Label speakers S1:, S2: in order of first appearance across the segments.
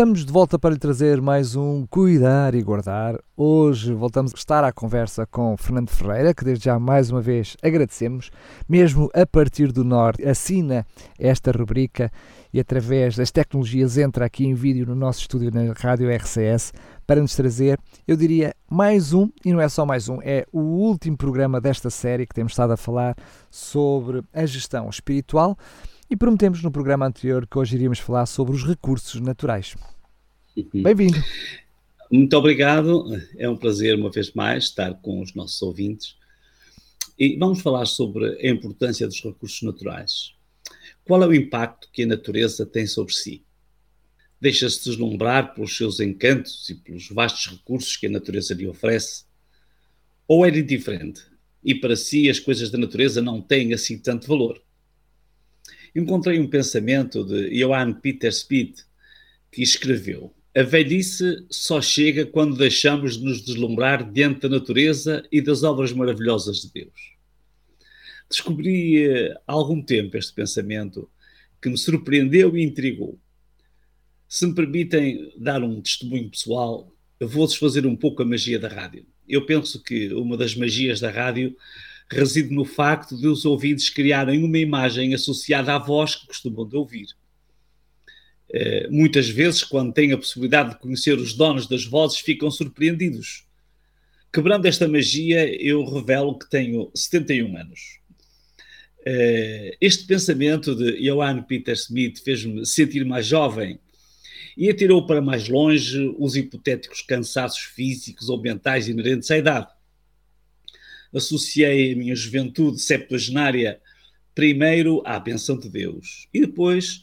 S1: Estamos de volta para lhe trazer mais um Cuidar e Guardar. Hoje voltamos a estar à conversa com Fernando Ferreira, que desde já mais uma vez agradecemos, mesmo a partir do Norte, assina esta rubrica e através das tecnologias entra aqui em vídeo no nosso estúdio na Rádio RCS para nos trazer, eu diria, mais um, e não é só mais um, é o último programa desta série que temos estado a falar sobre a gestão espiritual e prometemos no programa anterior que hoje iríamos falar sobre os recursos naturais. Uhum. Bem-vindo.
S2: Muito obrigado. É um prazer, uma vez mais, estar com os nossos ouvintes. E vamos falar sobre a importância dos recursos naturais. Qual é o impacto que a natureza tem sobre si? Deixa-se deslumbrar pelos seus encantos e pelos vastos recursos que a natureza lhe oferece? Ou é indiferente e para si as coisas da natureza não têm assim tanto valor? Encontrei um pensamento de Johann Peter Speed, que escreveu: A velhice só chega quando deixamos de nos deslumbrar diante da natureza e das obras maravilhosas de Deus. Descobri eh, há algum tempo este pensamento que me surpreendeu e intrigou. Se me permitem dar um testemunho pessoal, vou desfazer um pouco a magia da rádio. Eu penso que uma das magias da rádio reside no facto de os ouvidos criarem uma imagem associada à voz que costumam de ouvir. Uh, muitas vezes, quando têm a possibilidade de conhecer os donos das vozes, ficam surpreendidos. Quebrando esta magia, eu revelo que tenho 71 anos. Uh, este pensamento de Johann Peter Smith fez-me sentir mais jovem e atirou para mais longe os hipotéticos cansaços físicos ou mentais inerentes à idade associei a minha juventude septuagenária primeiro à benção de Deus e depois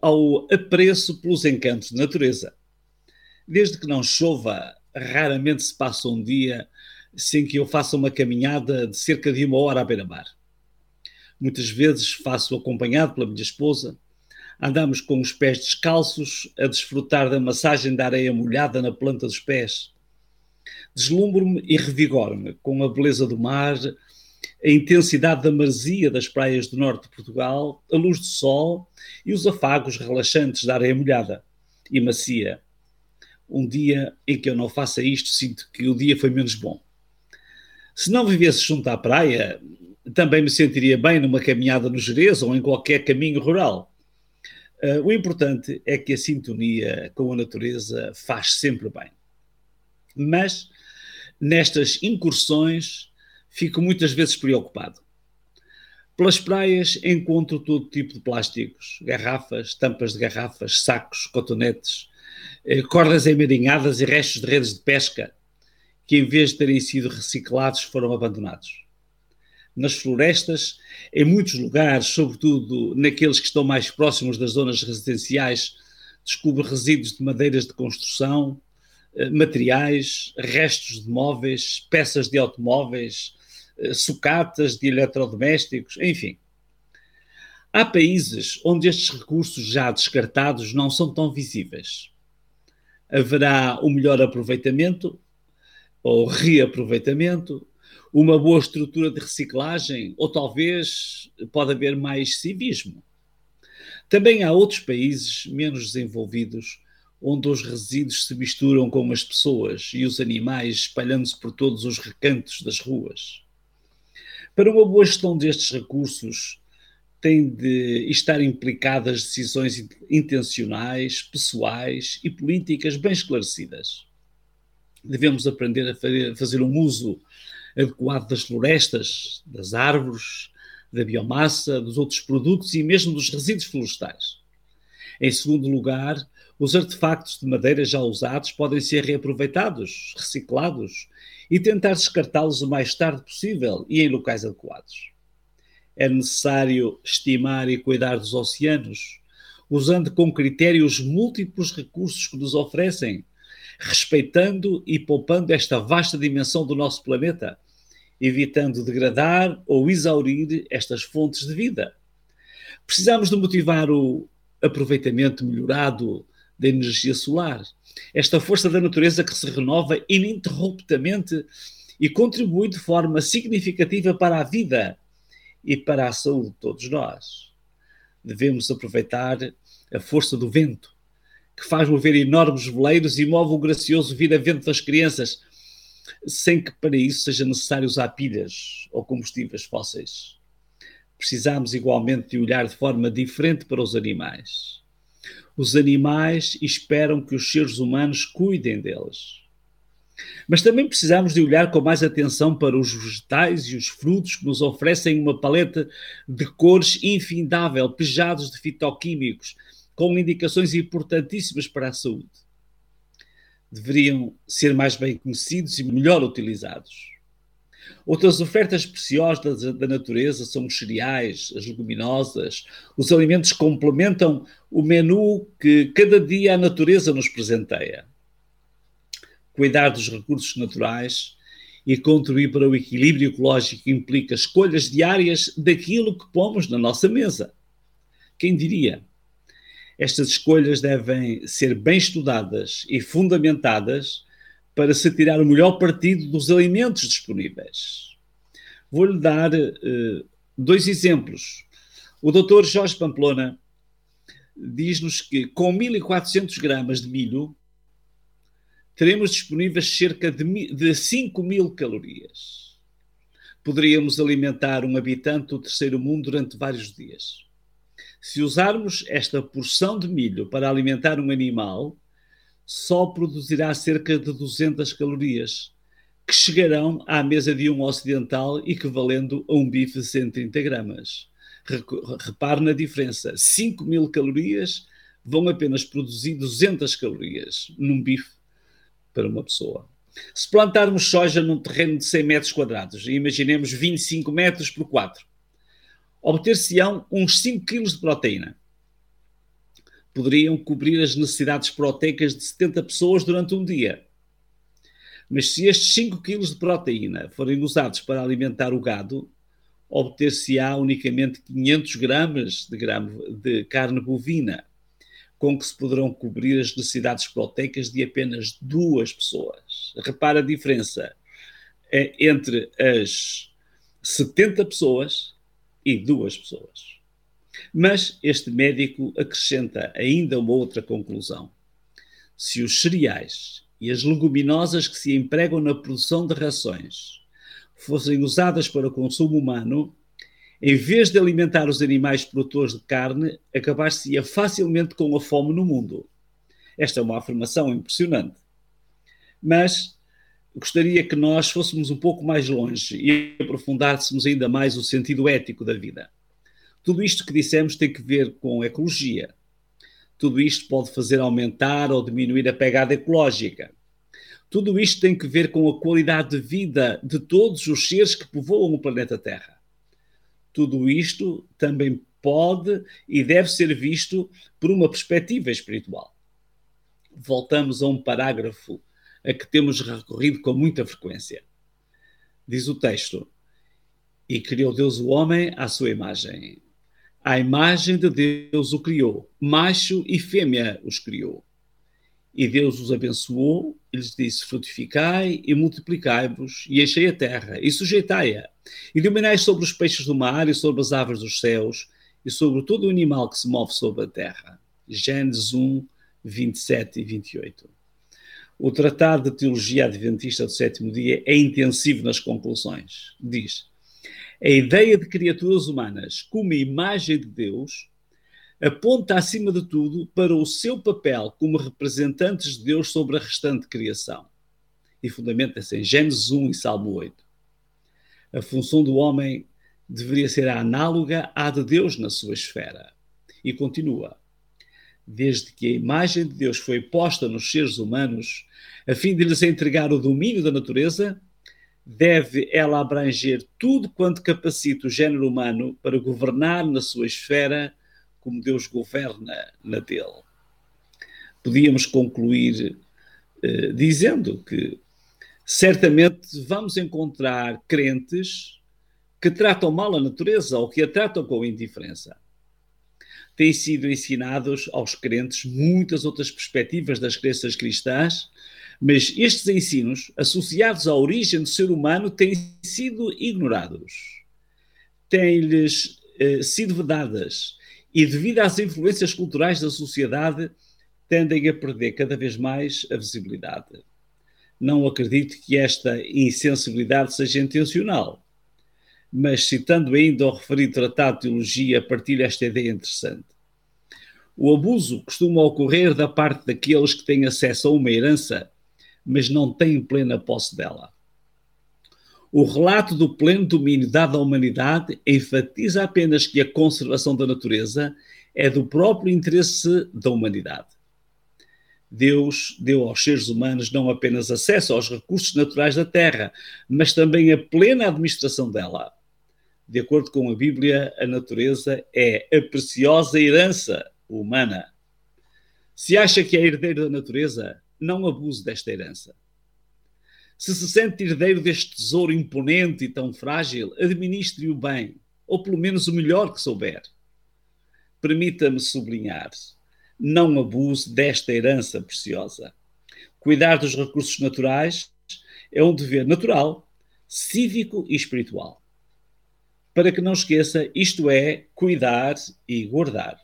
S2: ao apreço pelos encantos de natureza. Desde que não chova, raramente se passa um dia sem que eu faça uma caminhada de cerca de uma hora à beira-mar. Muitas vezes faço acompanhado pela minha esposa. Andamos com os pés descalços a desfrutar da massagem da areia molhada na planta dos pés Deslumbro-me e revigoro-me com a beleza do mar, a intensidade da maresia das praias do norte de Portugal, a luz do sol e os afagos relaxantes da areia molhada e macia. Um dia em que eu não faça isto, sinto que o dia foi menos bom. Se não vivesse junto à praia, também me sentiria bem numa caminhada no Jerez ou em qualquer caminho rural. Uh, o importante é que a sintonia com a natureza faz sempre bem. Mas nestas incursões fico muitas vezes preocupado. Pelas praias encontro todo tipo de plásticos, garrafas, tampas de garrafas, sacos, cotonetes, eh, cordas emarinhadas e restos de redes de pesca que, em vez de terem sido reciclados, foram abandonados. Nas florestas, em muitos lugares, sobretudo naqueles que estão mais próximos das zonas residenciais, descubro resíduos de madeiras de construção, materiais, restos de móveis, peças de automóveis, eh, sucatas de eletrodomésticos, enfim. Há países onde estes recursos já descartados não são tão visíveis. Haverá um melhor aproveitamento ou reaproveitamento, uma boa estrutura de reciclagem ou talvez pode haver mais civismo. Também há outros países menos desenvolvidos onde os resíduos se misturam com as pessoas e os animais, espalhando-se por todos os recantos das ruas. Para uma boa gestão destes recursos, têm de estar implicadas decisões intencionais, pessoais e políticas bem esclarecidas. Devemos aprender a fazer um uso adequado das florestas, das árvores, da biomassa, dos outros produtos e mesmo dos resíduos florestais. Em segundo lugar, os artefactos de madeira já usados podem ser reaproveitados, reciclados e tentar descartá-los o mais tarde possível e em locais adequados. É necessário estimar e cuidar dos oceanos, usando com critério os múltiplos recursos que nos oferecem, respeitando e poupando esta vasta dimensão do nosso planeta, evitando degradar ou exaurir estas fontes de vida. Precisamos de motivar o aproveitamento melhorado da energia solar. Esta força da natureza que se renova ininterruptamente e contribui de forma significativa para a vida e para a saúde de todos nós. Devemos aproveitar a força do vento, que faz mover enormes veleiros e move o gracioso vira-vento das crianças, sem que para isso seja necessário usar pilhas ou combustíveis fósseis. Precisamos igualmente de olhar de forma diferente para os animais. Os animais esperam que os seres humanos cuidem deles. Mas também precisamos de olhar com mais atenção para os vegetais e os frutos que nos oferecem uma paleta de cores infindável, pejados de fitoquímicos, com indicações importantíssimas para a saúde. Deveriam ser mais bem conhecidos e melhor utilizados. Outras ofertas preciosas da, natureza são os cereais, as leguminosas. Os alimentos complementam o menu que cada dia a natureza nos presenteia. Cuidar dos recursos naturais e contribuir para o equilíbrio ecológico implica escolhas diárias daquilo que pomos na nossa mesa. Quem diria? Estas escolhas devem ser bem estudadas e fundamentadas para se tirar o melhor partido dos alimentos disponíveis. Vou-lhe dar uh, dois exemplos. O Dr. Jorge Pamplona diz-nos que com 1.400 gramas de milho teremos disponíveis cerca de, de 5 mil calorias. Poderíamos alimentar um habitante do terceiro mundo durante vários dias. Se usarmos esta porção de milho para alimentar um animal, só produzirá cerca de 200 calorias, que chegarão à mesa de um ocidental equivalendo a um bife de 130 gramas. Repare na diferença: 5 mil calorias vão apenas produzir 200 calorias num bife para uma pessoa. Se plantarmos soja num terreno de 100 metros quadrados, imaginemos 25 metros por 4, obter-se-ão uns 5 kg de proteína poderiam cobrir as necessidades proteicas de 70 pessoas durante um dia. Mas se estes 5 kg de proteína forem usados para alimentar o gado, obter-se-á unicamente 500 gramas de, gramo de carne bovina, com que se poderão cobrir as necessidades proteicas de apenas duas pessoas. Repara a diferença é entre as 70 pessoas e duas pessoas. Mas este médico acrescenta ainda uma outra conclusão. Se os cereais e as leguminosas que se empregam na produção de rações fossem usadas para o consumo humano, em vez de alimentar os animais produtores de carne, acabar-se-ia facilmente com a fome no mundo. Esta é uma afirmação impressionante. Mas gostaria que nós fôssemos um pouco mais longe e aprofundássemos ainda mais o sentido ético da vida. Tudo isto que dissemos tem que ver com ecologia. Tudo isto pode fazer aumentar ou diminuir a pegada ecológica. Tudo isto tem que ver com a qualidade de vida de todos os seres que povoam o planeta Terra. Tudo isto também pode e deve ser visto por uma perspectiva espiritual. Voltamos a um parágrafo a que temos recorrido com muita frequência. Diz o texto: E criou Deus o homem à sua imagem. A imagem de Deus o criou, macho e fêmea os criou. E Deus os abençoou e lhes disse: Frutificai e multiplicai-vos, e enchei a terra, e sujeitai-a, e dominai sobre os peixes do mar, e sobre as aves dos céus, e sobre todo o animal que se move sobre a terra. Gênesis 1, 27 e 28. O Tratado de Teologia Adventista do Sétimo Dia é intensivo nas conclusões. Diz: a ideia de criaturas humanas como imagem de Deus aponta, acima de tudo, para o seu papel como representantes de Deus sobre a restante criação. E fundamenta-se em Gênesis 1 e Salmo 8. A função do homem deveria ser análoga à de Deus na sua esfera. E continua. Desde que a imagem de Deus foi posta nos seres humanos, a fim de lhes entregar o domínio da natureza, deve ela abranger tudo quanto capacita o género humano para governar na sua esfera como Deus governa na dele. Podíamos concluir eh, dizendo que certamente vamos encontrar crentes que tratam mal a natureza ou que a tratam com indiferença. têm sido ensinados aos crentes muitas outras perspectivas das crenças cristãs, mas estes ensinos, associados à origem do ser humano, têm sido ignorados. Têm-lhes eh, sido vedadas e, devido às influências culturais da sociedade, tendem a perder cada vez mais a visibilidade. Não acredito que esta insensibilidade seja intencional, mas citando ainda o referido Tratado de Teologia, partilho esta ideia interessante. O abuso costuma ocorrer da parte daqueles que têm acesso a uma herança, mas não têm plena posse dela. O relato do pleno domínio dado à humanidade enfatiza apenas que a conservação da natureza é do próprio interesse da humanidade. Deus deu aos seres humanos não apenas acesso aos recursos naturais da terra, mas também a plena administração dela. De acordo com a Bíblia, a natureza é a preciosa herança humana. Se acha que é herdeiro da natureza, não abuse desta herança. Se se sente herdeiro deste tesouro imponente e tão frágil, administre-o bem, ou pelo menos o melhor que souber. Permita-me sublinhar não abuse desta herança preciosa. Cuidar dos recursos naturais é um dever natural, cívico e espiritual. Para que não esqueça, isto é cuidar e guardar.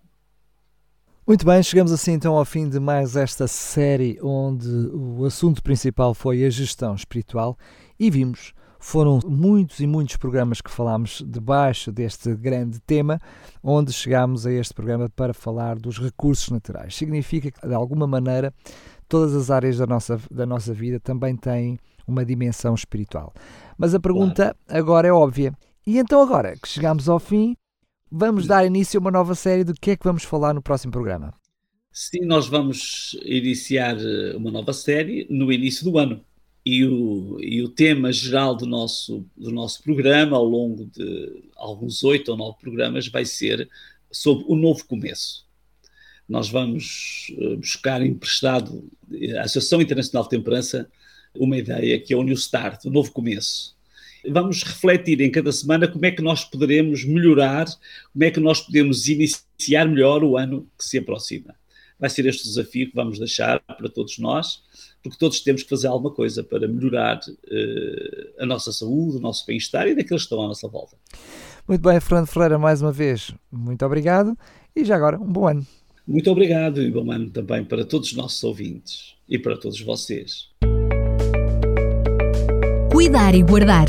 S1: Muito bem, chegamos assim então ao fim de mais esta série onde o assunto principal foi a gestão espiritual e vimos foram muitos e muitos programas que falámos debaixo deste grande tema, onde chegámos a este programa para falar dos recursos naturais. Significa que, de alguma maneira, todas as áreas da nossa, da nossa vida também têm uma dimensão espiritual. Mas a pergunta agora é óbvia. E então, agora que chegamos ao fim, vamos dar início a uma nova série do que é que vamos falar no próximo programa.
S2: Sim, nós vamos iniciar eh, uma nova série no início do ano e o, e o tema geral do nosso, do nosso programa, ao longo de alguns oito ou nove programas, vai ser sobre o novo começo. Nós vamos eh, buscar emprestado à Associação Internacional de Temperança uma ideia que é o New Start, o novo começo. Vamos refletir em cada semana como é que nós poderemos melhorar, como é que nós podemos iniciar melhor o ano que se aproxima. Vai ser este desafio que vamos deixar para todos nós porque todos temos que fazer alguma coisa para melhorar uh, a nossa saúde, o nosso bem-estar e daqueles que estão à nossa volta.
S1: Muito bem, Fernando Ferreira, mais uma vez, muito obrigado e já agora, um bom ano.
S2: Muito obrigado e bom ano também para todos os nossos ouvintes e para todos vocês.
S3: Cuidar e Guardar